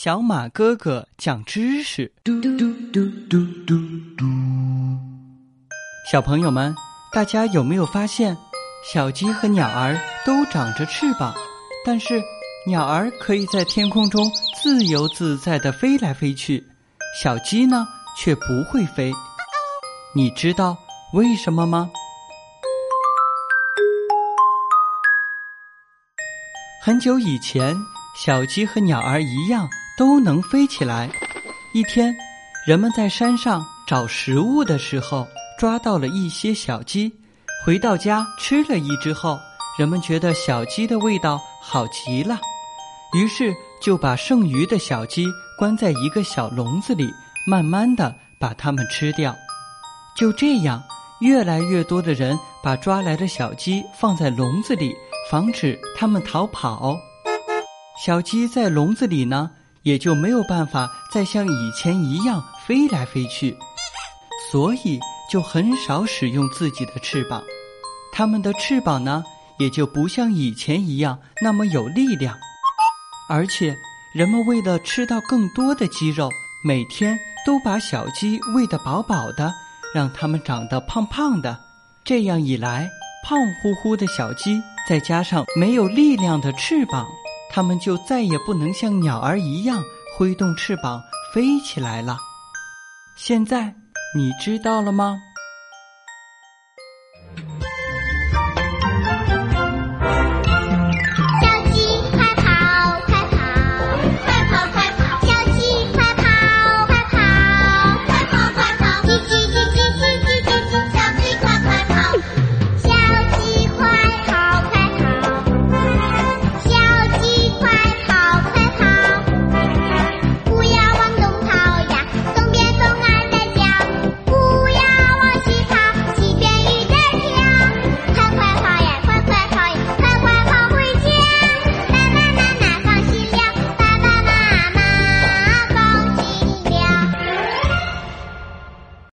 小马哥哥讲知识。嘟嘟嘟嘟嘟嘟小朋友们，大家有没有发现，小鸡和鸟儿都长着翅膀，但是鸟儿可以在天空中自由自在的飞来飞去，小鸡呢却不会飞。你知道为什么吗？很久以前，小鸡和鸟儿一样。都能飞起来。一天，人们在山上找食物的时候，抓到了一些小鸡。回到家吃了一只后，人们觉得小鸡的味道好极了，于是就把剩余的小鸡关在一个小笼子里，慢慢的把它们吃掉。就这样，越来越多的人把抓来的小鸡放在笼子里，防止它们逃跑。小鸡在笼子里呢。也就没有办法再像以前一样飞来飞去，所以就很少使用自己的翅膀。它们的翅膀呢，也就不像以前一样那么有力量。而且，人们为了吃到更多的鸡肉，每天都把小鸡喂得饱饱的，让它们长得胖胖的。这样一来，胖乎乎的小鸡再加上没有力量的翅膀。它们就再也不能像鸟儿一样挥动翅膀飞起来了。现在你知道了吗？